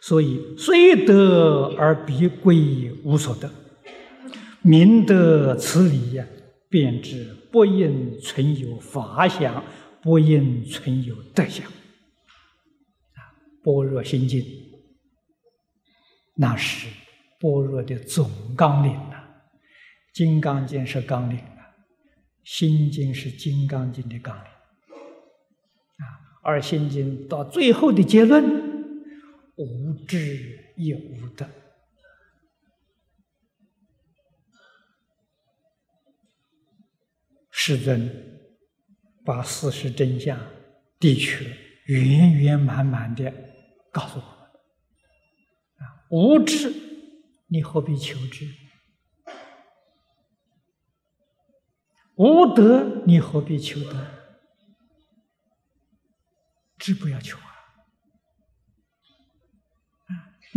所以虽得而必归无所得，明得此理呀，便知不应存有法想，不应存有德想。啊，般若心经，那是般若的总纲领呐。金刚经是纲领啊，心经是金刚经的纲领。啊，而心经到最后的结论。无智也无德。世尊把事实真相的确圆圆满满的告诉我们：啊，无智，你何必求之？无德，你何必求德？智不要求啊！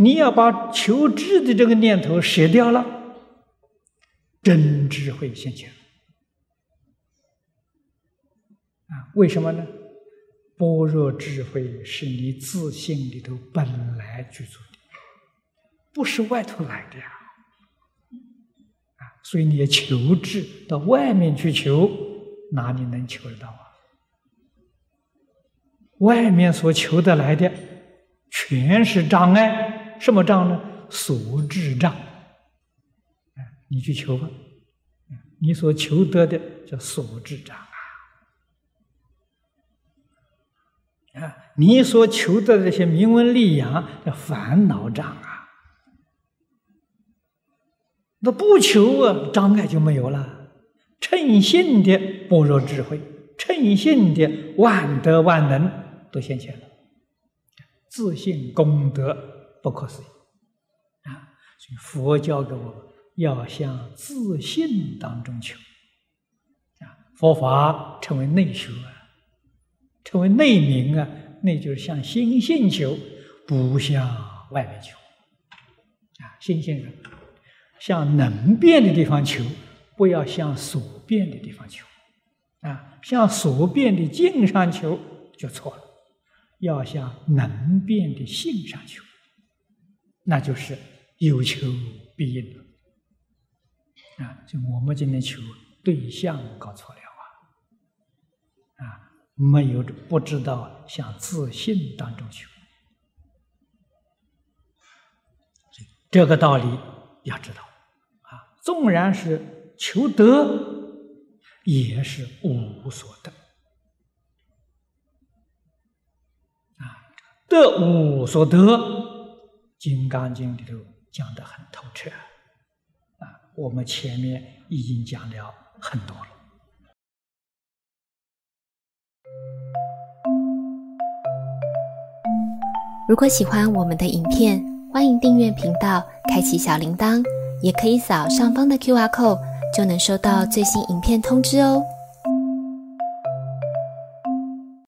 你要把求知的这个念头舍掉了，真智慧现前。啊，为什么呢？般若智慧是你自信里头本来具足的，不是外头来的呀。啊，所以你要求智到外面去求，哪里能求得到啊？外面所求得来的，全是障碍。什么障呢？所智障。你去求吧。你所求得的叫所智障啊。啊，你所求的这些名闻利养叫烦恼障啊。那不求啊，障碍就没有了。称性的般若智慧，称性的万德万能都现前了。自信功德。不可思议啊！所以佛教给我要向自信当中求啊。佛法称为内修啊，称为内明啊，那就是向心性求，不向外面求啊。心性人向能变的地方求，不要向所变的地方求啊。向所变的境上求就错了，要向能变的性上求。那就是有求必应了啊！就我们今天求对象搞错了啊！啊，没有不知道向自信当中求，这个道理要知道啊！纵然是求得，也是无所得啊！得无所得。《金刚经》里头讲的很透彻啊，我们前面已经讲了很多了。如果喜欢我们的影片，欢迎订阅频道，开启小铃铛，也可以扫上方的 Q R code，就能收到最新影片通知哦。